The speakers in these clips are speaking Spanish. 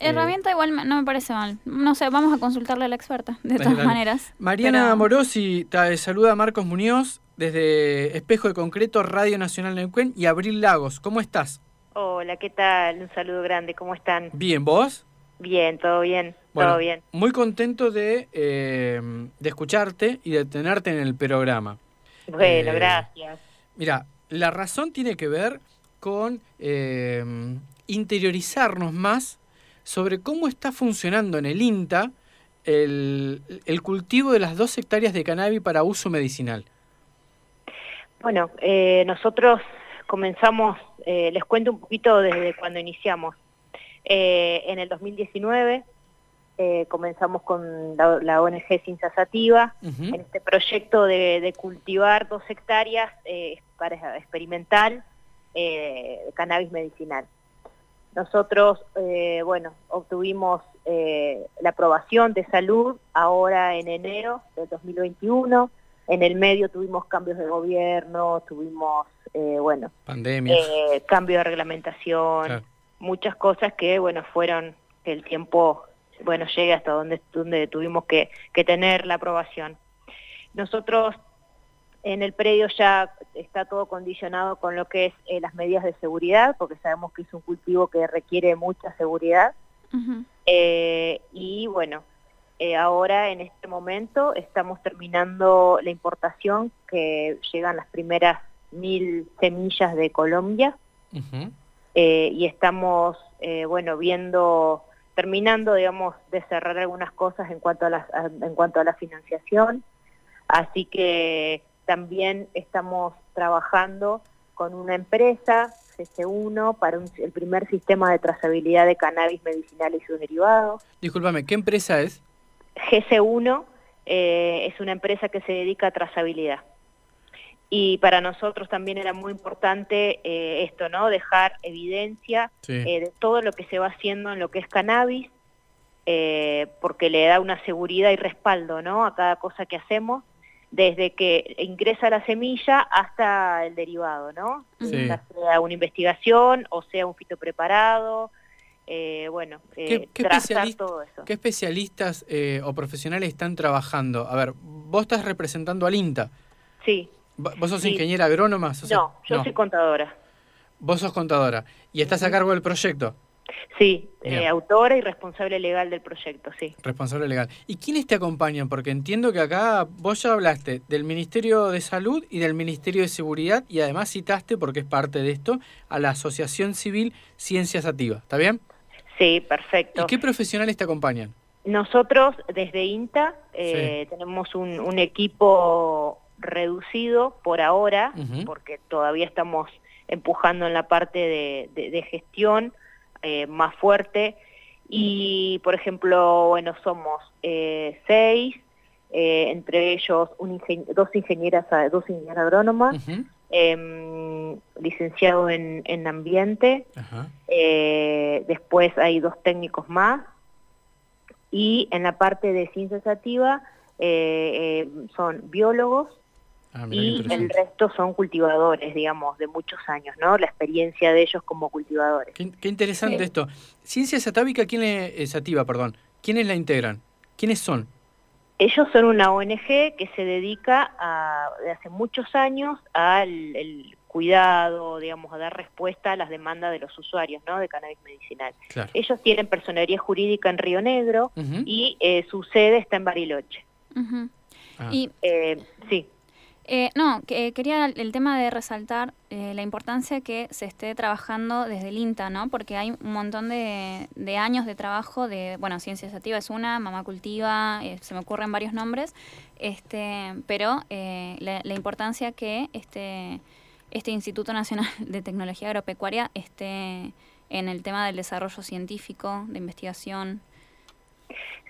herramienta igual no me parece mal. No sé, vamos a consultarle a la experta, de todas maneras. Mariana Morosi, te saluda Marcos Muñoz desde Espejo de Concreto, Radio Nacional Neuquén y Abril Lagos. ¿Cómo estás? Hola, ¿qué tal? Un saludo grande, ¿cómo están? Bien, ¿vos? Bien, todo bien, todo bien. Muy contento de, eh, de escucharte y de tenerte en el programa. Bueno, eh, gracias. Mira, la razón tiene que ver con eh, interiorizarnos más sobre cómo está funcionando en el INTA el, el cultivo de las dos hectáreas de cannabis para uso medicinal. Bueno, eh, nosotros comenzamos, eh, les cuento un poquito desde cuando iniciamos. Eh, en el 2019 comenzamos con la, ONG Ciencia Sativa, en este proyecto de, cultivar dos hectáreas para experimental de cannabis medicinal. Nosotros, bueno, obtuvimos la aprobación de salud ahora en enero del 2021, en el medio tuvimos cambios de gobierno, tuvimos, eh, bueno, pandemia, eh, cambio de reglamentación, muchas cosas que, bueno, fueron que el tiempo, bueno, llegue hasta donde, donde tuvimos que, que tener la aprobación. Nosotros en el predio ya está todo condicionado con lo que es eh, las medidas de seguridad, porque sabemos que es un cultivo que requiere mucha seguridad. Eh, y bueno, eh, ahora en este momento estamos terminando la importación que llegan las primeras mil semillas de Colombia eh, y estamos, eh, bueno, viendo, terminando, digamos, de cerrar algunas cosas en cuanto a la, en cuanto a la financiación. Así que también estamos trabajando con una empresa, CC1, para el primer sistema de trazabilidad de cannabis medicinal y sus derivados. Discúlpame, ¿qué empresa es? GC1 eh, es una empresa que se dedica a trazabilidad. Y para nosotros también era muy importante eh, esto, ¿no? Dejar evidencia eh, de todo lo que se va haciendo en lo que es cannabis, porque le da una seguridad y respaldo, ¿no? A cada cosa que hacemos, desde que ingresa la semilla hasta el derivado, ¿no? sea una investigación o sea un fito preparado, eh, bueno, eh, ¿Qué, todo eso. ¿Qué especialistas eh, o profesionales están trabajando? A ver, vos estás representando al INTA. Sí. ¿Vos sos ingeniera agrónoma? no, yo soy contadora. Vos sos contadora. ¿Y estás a cargo del proyecto? Sí, eh, autora y responsable legal del proyecto, sí. Responsable legal. ¿Y quiénes te acompañan? Porque entiendo que acá vos ya hablaste del Ministerio de Salud y del Ministerio de Seguridad y además citaste, porque es parte de esto, a la Asociación Civil Ciencias Ativas. ¿Está bien? Sí, perfecto. ¿Y qué profesionales te acompañan? Nosotros desde INTA eh, tenemos un, equipo reducido por ahora, porque todavía estamos empujando en la parte de, gestión eh, más fuerte. Y, por ejemplo, bueno, somos eh, seis, entre ellos dos ingenieras, dos ingenieras agrónomas, Em, licenciado en, en ambiente, eh, después hay dos técnicos más, y en la parte de ciencia sativa eh, eh, son biólogos ah, y el resto son cultivadores, digamos, de muchos años, ¿no? La experiencia de ellos como cultivadores. Qué, interesante esto. Ciencia satávica, ¿quién es, sativa, perdón? ¿Quiénes la integran? ¿Quiénes son? Ellos son una ONG que se dedica a, de hace muchos años al cuidado, digamos, a dar respuesta a las demandas de los usuarios ¿no? de cannabis medicinal. Ellos tienen personería jurídica en Río Negro y eh, su sede está en Bariloche. Ah. Y, eh, sí. Eh, no, que, quería el tema de resaltar eh, la importancia que se esté trabajando desde el INTA, ¿no? Porque hay un montón de, años de trabajo de, bueno, Ciencias Activas es una, Mamá Cultiva, eh, se me ocurren varios nombres, este, pero la, la, importancia que este, este Instituto Nacional de Tecnología Agropecuaria esté en el tema del desarrollo científico, de investigación.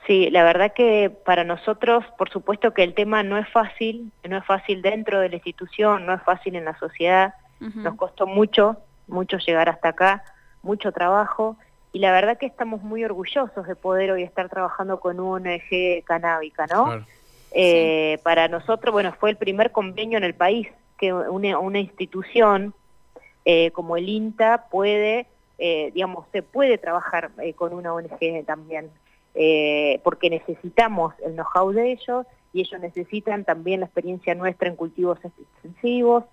Sí, la verdad que para nosotros, por supuesto que el tema no es fácil, no es fácil dentro de la institución, no es fácil en la sociedad, nos costó mucho, mucho llegar hasta acá, mucho trabajo, y la verdad que estamos muy orgullosos de poder hoy estar trabajando con una ONG canábica, ¿no? Eh, para nosotros, bueno, fue el primer convenio en el país que una, institución eh, como el INTA puede eh, digamos, se puede trabajar eh, con una ONG también, porque necesitamos el know-how de ellos y ellos necesitan también la experiencia nuestra en cultivos extensivos.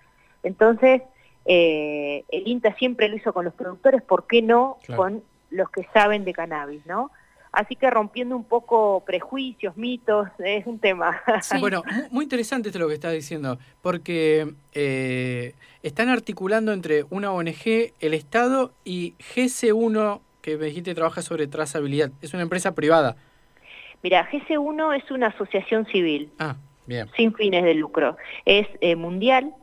Entonces, el INTA siempre lo hizo con los productores, ¿por qué no con los que saben de cannabis, no? Así que rompiendo un poco prejuicios, mitos, es un tema. Bueno, muy interesante esto lo que estás diciendo, porque eh, están articulando entre una ONG, el Estado y GC1, que me dijiste trabaja sobre trazabilidad. Es una empresa privada. Mira, GC1 es una asociación civil. Ah, bien. Sin fines de lucro. Es eh, mundial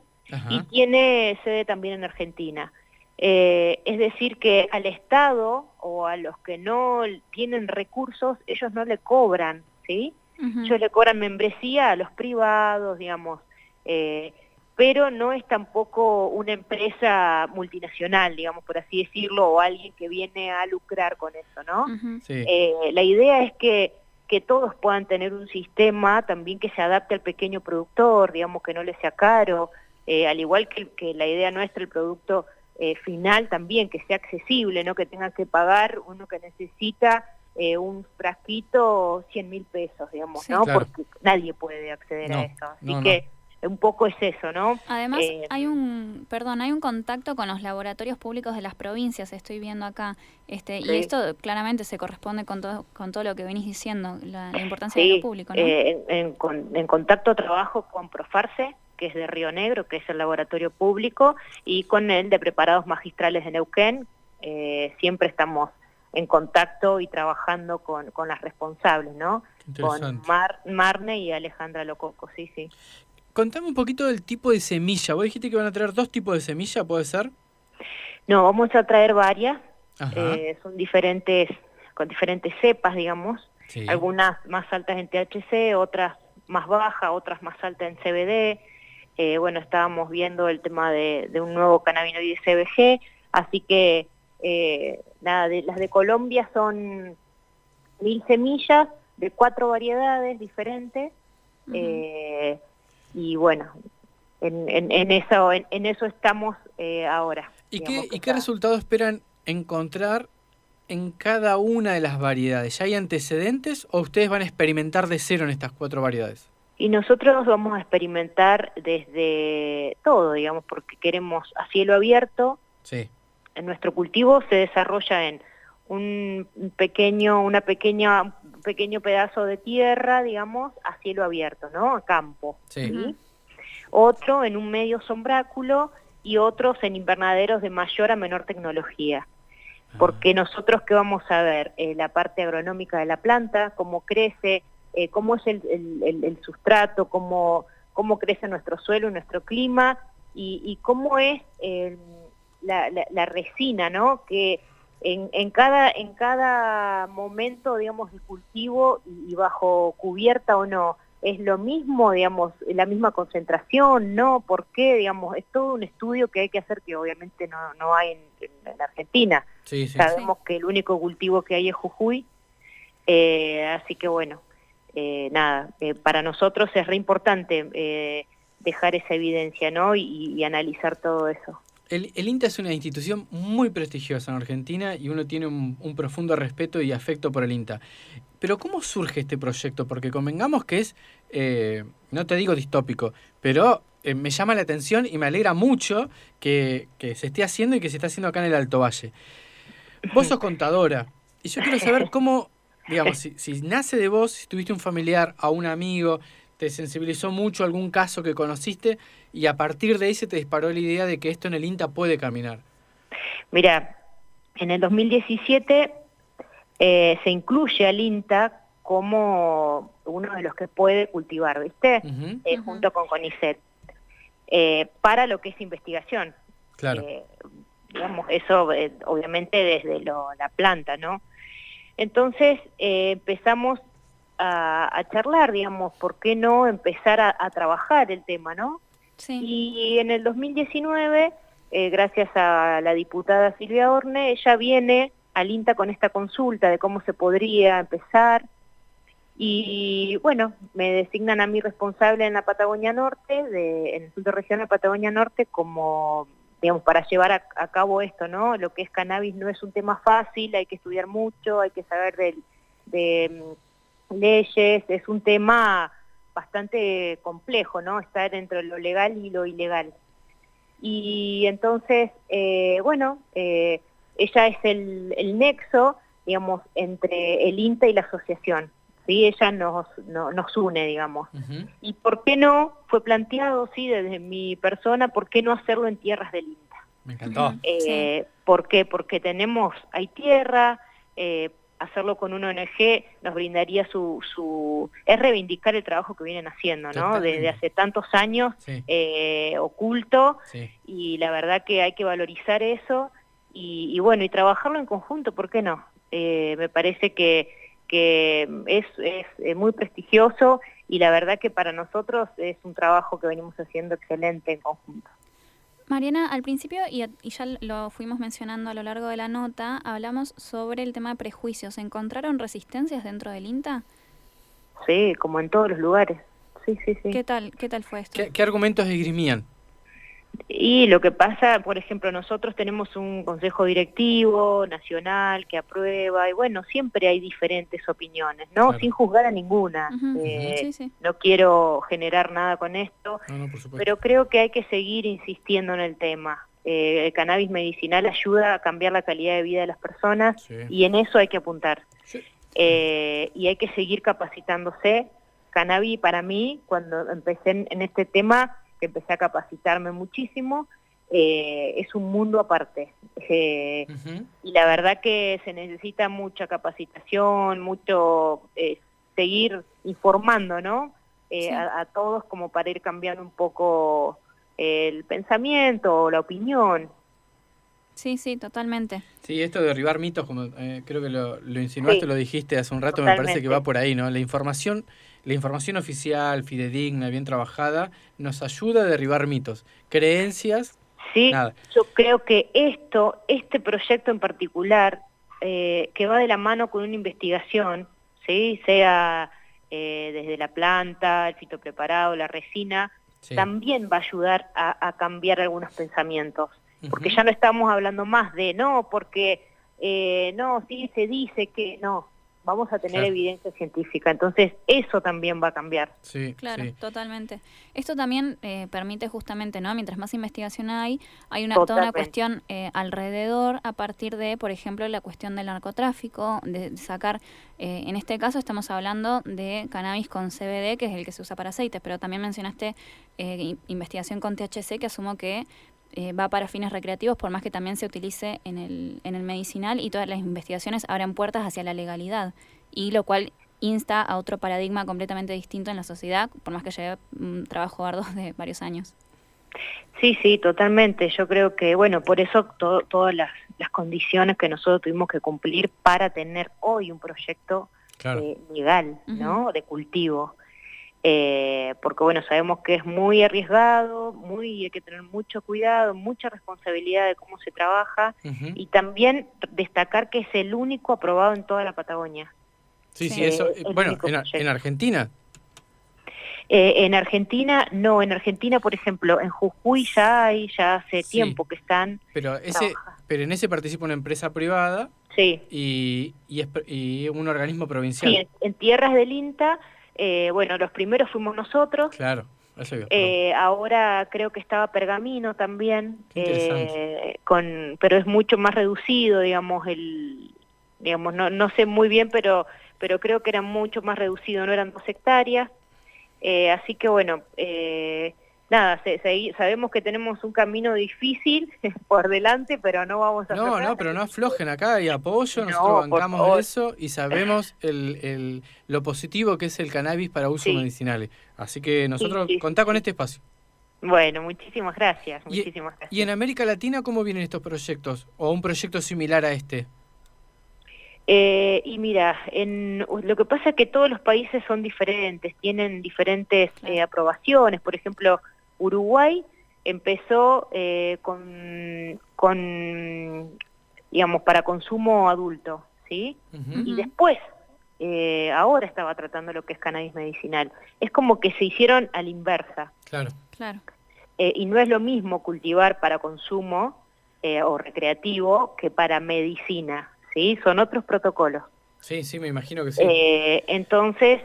y tiene sede también en Argentina. Eh, es decir, que al Estado o a los que no tienen recursos, ellos no le cobran, ¿sí? Ellos le cobran membresía a los privados, digamos, eh, pero no es tampoco una empresa multinacional, digamos, por así decirlo, o alguien que viene a lucrar con eso, ¿no? Eh, la idea es que, que todos puedan tener un sistema también que se adapte al pequeño productor, digamos, que no le sea caro, al igual que, que la idea nuestra, el producto eh, final también, que sea accesible, no que tenga que pagar uno que necesita eh, un frasquito 100 mil pesos, digamos, ¿no? Porque nadie puede acceder a eso. Así que un poco es eso, ¿no? Además, eh, hay un, perdón, hay un contacto con los laboratorios públicos de las provincias, estoy viendo acá, este, y esto claramente se corresponde con todo, con todo lo que venís diciendo, la, importancia de lo público, ¿no? en, en, contacto trabajo con Profarse, que es de Río Negro, que es el laboratorio público, y con el de preparados magistrales de Neuquén. Eh, siempre estamos en contacto y trabajando con, con las responsables, ¿no? Con Mar, Marne y Alejandra Lococo, sí, sí. Contame un poquito del tipo de semilla. Vos dijiste que van a traer dos tipos de semilla, ¿puede ser? No, vamos a traer varias. Eh, son diferentes, con diferentes cepas, digamos. Algunas más altas en THC, otras más bajas, otras más altas en CBD. Eh, bueno, estábamos viendo el tema de, un nuevo cannabinoide CBG, así que eh, nada, de, las de Colombia son mil semillas de cuatro variedades diferentes eh, y bueno, en, eso, en, eso estamos ahora. ¿Y qué, ¿Y qué resultado esperan encontrar en cada una de las variedades? ¿Ya hay antecedentes o ustedes van a experimentar de cero en estas cuatro variedades? Y nosotros vamos a experimentar desde todo, digamos, porque queremos a cielo abierto. Sí. En nuestro cultivo se desarrolla en un pequeño, una pequeña, un pequeño pedazo de tierra, digamos, a cielo abierto, ¿no? A campo. Sí. Otro en un medio sombráculo y otros en invernaderos de mayor a menor tecnología. Ah. Porque nosotros que vamos a ver eh, la parte agronómica de la planta, cómo crece, eh, cómo es el, sustrato, cómo, cómo crece nuestro suelo, nuestro clima y, cómo es eh, la, resina, ¿no? Que en, cada, en cada momento, digamos, de cultivo y, bajo cubierta o no, es lo mismo, digamos, la misma concentración, ¿no? ¿Por qué? Digamos, es todo un estudio que hay que hacer que obviamente no, no hay en, Argentina. Sabemos que el único cultivo que hay es Jujuy, eh, así que bueno, eh, nada, eh, para nosotros es re importante dejar esa evidencia ¿no? Y, analizar todo eso. El, INTA es una institución muy prestigiosa en Argentina y uno tiene un, profundo respeto y afecto por el INTA. Pero ¿cómo surge este proyecto? Porque convengamos que es, no te digo distópico, pero me llama la atención y me alegra mucho que, que se esté haciendo y que se está haciendo acá en el Alto Valle. Vos sos contadora y yo quiero saber cómo digamos, si, nace de vos, si tuviste un familiar, a un amigo, te sensibilizó mucho algún caso que conociste y a partir de ahí se te disparó la idea de que esto en el INTA puede caminar. Mira, en el 2017 eh, se incluye al INTA como uno de los que puede cultivar, ¿viste? Eh, junto con CONICET, eh, para lo que es investigación. Claro. digamos, eso obviamente desde la planta, ¿no? Entonces eh, empezamos a, charlar, digamos, ¿por qué no empezar a, trabajar el tema, no? Sí. Y en el 2019, eh, gracias a la diputada Silvia Orne, ella viene al INTA con esta consulta de cómo se podría empezar. Y bueno, me designan a mí responsable en la Patagonia Norte, de, en el Centro Regional de Patagonia Norte, como digamos, para llevar a, cabo esto, ¿no? Lo que es cannabis no es un tema fácil, hay que estudiar mucho, hay que saber de, de leyes, es un tema bastante complejo, ¿no? Estar entre lo legal y lo ilegal. Y entonces, eh, bueno, eh, ella es el, el, nexo, digamos, entre el INTA y la asociación. ¿sí? Ella nos, nos une, digamos. ¿Y por qué no? Fue planteado, sí, desde mi persona, ¿por qué no hacerlo en tierras del INTA? Me encantó. Eh, ¿Por qué? Porque tenemos, hay tierra, eh, hacerlo con una ONG nos brindaría su, su... es reivindicar el trabajo que vienen haciendo, ¿no? Desde hace tantos años eh, oculto y la verdad que hay que valorizar eso y, bueno, y trabajarlo en conjunto, ¿por qué no? Eh, me parece que, que es, es muy prestigioso y la verdad que para nosotros es un trabajo que venimos haciendo excelente en conjunto. Mariana, al principio, y, ya lo fuimos mencionando a lo largo de la nota, hablamos sobre el tema de prejuicios. ¿Encontraron resistencias dentro del INTA? Sí, como en todos los lugares. Sí, sí, sí. ¿Qué tal, qué tal fue esto? ¿Qué, qué argumentos esgrimían? Y lo que pasa, por ejemplo, nosotros tenemos un consejo directivo nacional que aprueba y bueno, siempre hay diferentes opiniones, ¿no? Sin juzgar a ninguna. Eh, no quiero generar nada con esto, pero creo que hay que seguir insistiendo en el tema. Eh, el cannabis medicinal ayuda a cambiar la calidad de vida de las personas y en eso hay que apuntar. Eh, y hay que seguir capacitándose. Cannabis para mí, cuando empecé en este tema, que empecé a capacitarme muchísimo, eh, es un mundo aparte. Eh, y la verdad que se necesita mucha capacitación, mucho eh, seguir informando, ¿no? A, a, todos como para ir cambiando un poco el pensamiento o la opinión. Sí, sí, totalmente. Sí, esto de derribar mitos, como creo que lo, lo insinuaste, lo dijiste hace un rato, me parece que va por ahí, ¿no? La información la información oficial, fidedigna, bien trabajada, nos ayuda a derribar mitos, creencias. Sí, yo creo que esto, este proyecto en particular, eh, que va de la mano con una investigación, ¿sí? sea eh, desde la planta, el fitopreparado, la resina, también va a ayudar a, cambiar algunos pensamientos. Porque ya no estamos hablando más de, no, porque, eh, no, sí, se dice que, no, vamos a tener evidencia científica. Entonces, eso también va a cambiar. Sí, claro, totalmente. Esto también eh, permite justamente, ¿no? Mientras más investigación hay, hay una, toda una cuestión eh, alrededor a partir de, por ejemplo, la cuestión del narcotráfico, de sacar, eh, en este caso estamos hablando de cannabis con CBD, que es el que se usa para aceites, pero también mencionaste investigación con THC, que asumo que eh, va para fines recreativos, por más que también se utilice en el, en el medicinal y todas las investigaciones abren puertas hacia la legalidad, y lo cual insta a otro paradigma completamente distinto en la sociedad, por más que lleve un trabajo arduo de varios años. Sí, sí, totalmente. Yo creo que, bueno, por eso todas las, las, condiciones que nosotros tuvimos que cumplir para tener hoy un proyecto eh, legal, ¿no? De cultivo. Eh, porque bueno, sabemos que es muy arriesgado, muy hay que tener mucho cuidado, mucha responsabilidad de cómo se trabaja y también destacar que es el único aprobado en toda la Patagonia. Sí, sí, eso, eh, bueno, en, Argentina. Eh, en Argentina, no, en Argentina, por ejemplo, en Jujuy ya hay, ya hace tiempo que están. Pero ese, pero en ese participa una empresa privada. Sí. Y, y, un organismo provincial. Sí, en tierras del INTA eh, bueno, los primeros fuimos nosotros. Claro. Eh, ahora creo que estaba Pergamino también, eh, con, pero es mucho más reducido, digamos, el, digamos, no, no sé muy bien, pero, pero creo que era mucho más reducido, no eran dos hectáreas, así que bueno, nada, sabemos que tenemos un camino difícil por delante, pero no vamos a... No, no, pero no aflojen acá, hay apoyo, nosotros bancamos eso y sabemos el, el, lo positivo que es el cannabis para uso medicinal. Así que nosotros contá con este espacio. Bueno, muchísimas gracias, muchísimas gracias. ¿Y en América Latina cómo vienen estos proyectos? ¿O un proyecto similar a este? Eh, y mira, en, lo que pasa es que todos los países son diferentes, tienen diferentes eh, aprobaciones. Por ejemplo, Uruguay empezó eh, con, con, digamos, para consumo adulto, ¿sí? Y después, eh, ahora estaba tratando lo que es cannabis medicinal. Es como que se hicieron a la inversa. Claro. Claro. eh, y no es lo mismo cultivar para consumo eh, o recreativo que para medicina, ¿sí? Son otros protocolos. Sí, sí, me imagino que sí. entonces,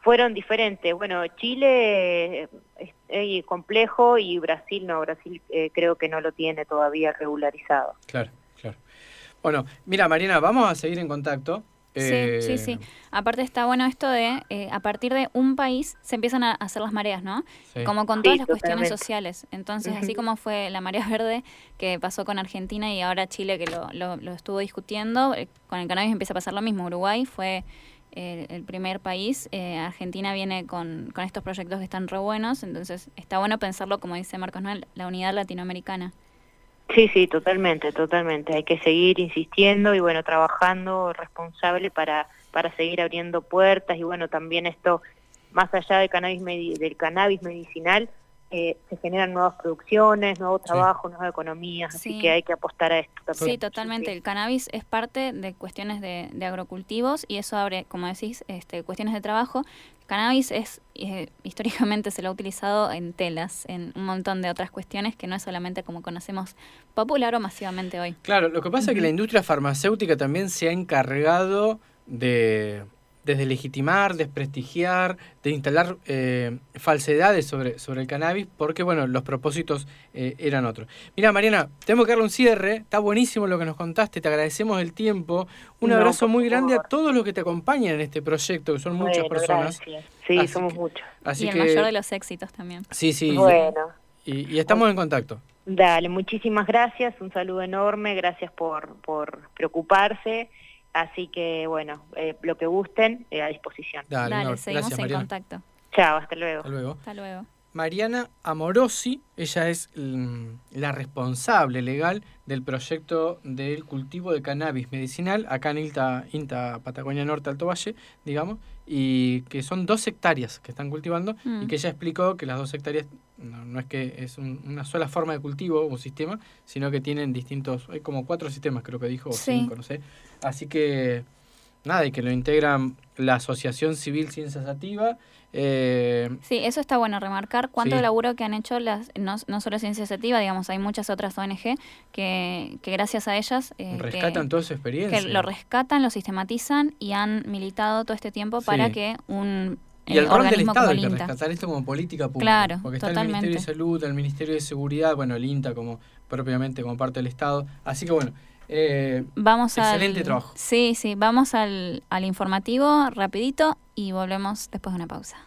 fueron diferentes. Bueno, Chile es complejo y Brasil no, Brasil creo que no lo tiene todavía regularizado. Claro, claro. Bueno, mira Marina, vamos a seguir en contacto. Sí, sí, sí. Aparte está bueno esto de, eh, a partir de un país se empiezan a hacer las mareas, ¿no? Como con todas las cuestiones sociales. Entonces, así como fue la marea verde que pasó con Argentina y ahora Chile que lo, lo, estuvo discutiendo, eh, con el cannabis empieza a pasar lo mismo. Uruguay fue eh, el primer país, Argentina viene con, con estos proyectos que están re buenos, entonces está bueno pensarlo, como dice Marcos, ¿no? la unidad latinoamericana. Sí, sí, totalmente, totalmente. Hay que seguir insistiendo y bueno, trabajando responsable para, para seguir abriendo puertas y bueno, también esto, más allá del cannabis, del cannabis medicinal, eh, se generan nuevas producciones, nuevos trabajos, nuevas economías, así que hay que apostar a esto también. Sí, totalmente. El cannabis es parte de cuestiones de, agrocultivos y eso abre, como decís, este, cuestiones de trabajo. cannabis es eh, históricamente se lo ha utilizado en telas, en un montón de otras cuestiones que no es solamente como conocemos popular o masivamente hoy. Claro, lo que pasa es que la industria farmacéutica también se ha encargado de desde legitimar, desprestigiar, de instalar eh, falsedades sobre, sobre el cannabis, porque bueno, los propósitos eh, eran otros. Mira, Mariana, tenemos que darle un cierre, está buenísimo lo que nos contaste, te agradecemos el tiempo. Un abrazo muy grande a todos los que te acompañan en este proyecto, que son muchas personas. Sí, somos muchos. y el mayor de los éxitos también. Sí, sí. Bueno. Y, estamos en contacto. Dale, muchísimas gracias, un saludo enorme, gracias por, por preocuparse Así que, bueno, eh, lo que gusten, eh, a disposición. Dale, seguimos en contacto. Chao, hasta luego. Hasta luego. Hasta luego. Mariana Amorosi, ella es mm, la responsable legal del proyecto del cultivo de cannabis medicinal acá en Inta, Inta Patagonia Norte, Alto Valle, digamos, y que son dos hectáreas que están cultivando y mm. que ella explicó que las dos hectáreas no, es que es una sola forma de cultivo o sistema, sino que tienen distintos, hay como cuatro sistemas creo que dijo, o cinco, no sé. Así que nada, y que lo integran la Asociación Civil Ciencia Sativa. Eh, sí, eso está bueno remarcar cuánto laburo que han hecho las no, no solo Ciencia Sativa, digamos, hay muchas otras ONG que, que gracias a ellas... Eh, rescatan toda su experiencia. Que lo rescatan, lo sistematizan y han militado todo este tiempo para que un y el rol del Estado hay que rescatar esto como política pública. Claro, porque está el Ministerio de Salud, el Ministerio de Seguridad, bueno, el INTA como propiamente como parte del Estado. Así que bueno, eh, vamos excelente trabajo. Sí, sí, vamos al, al informativo rapidito y volvemos después de una pausa.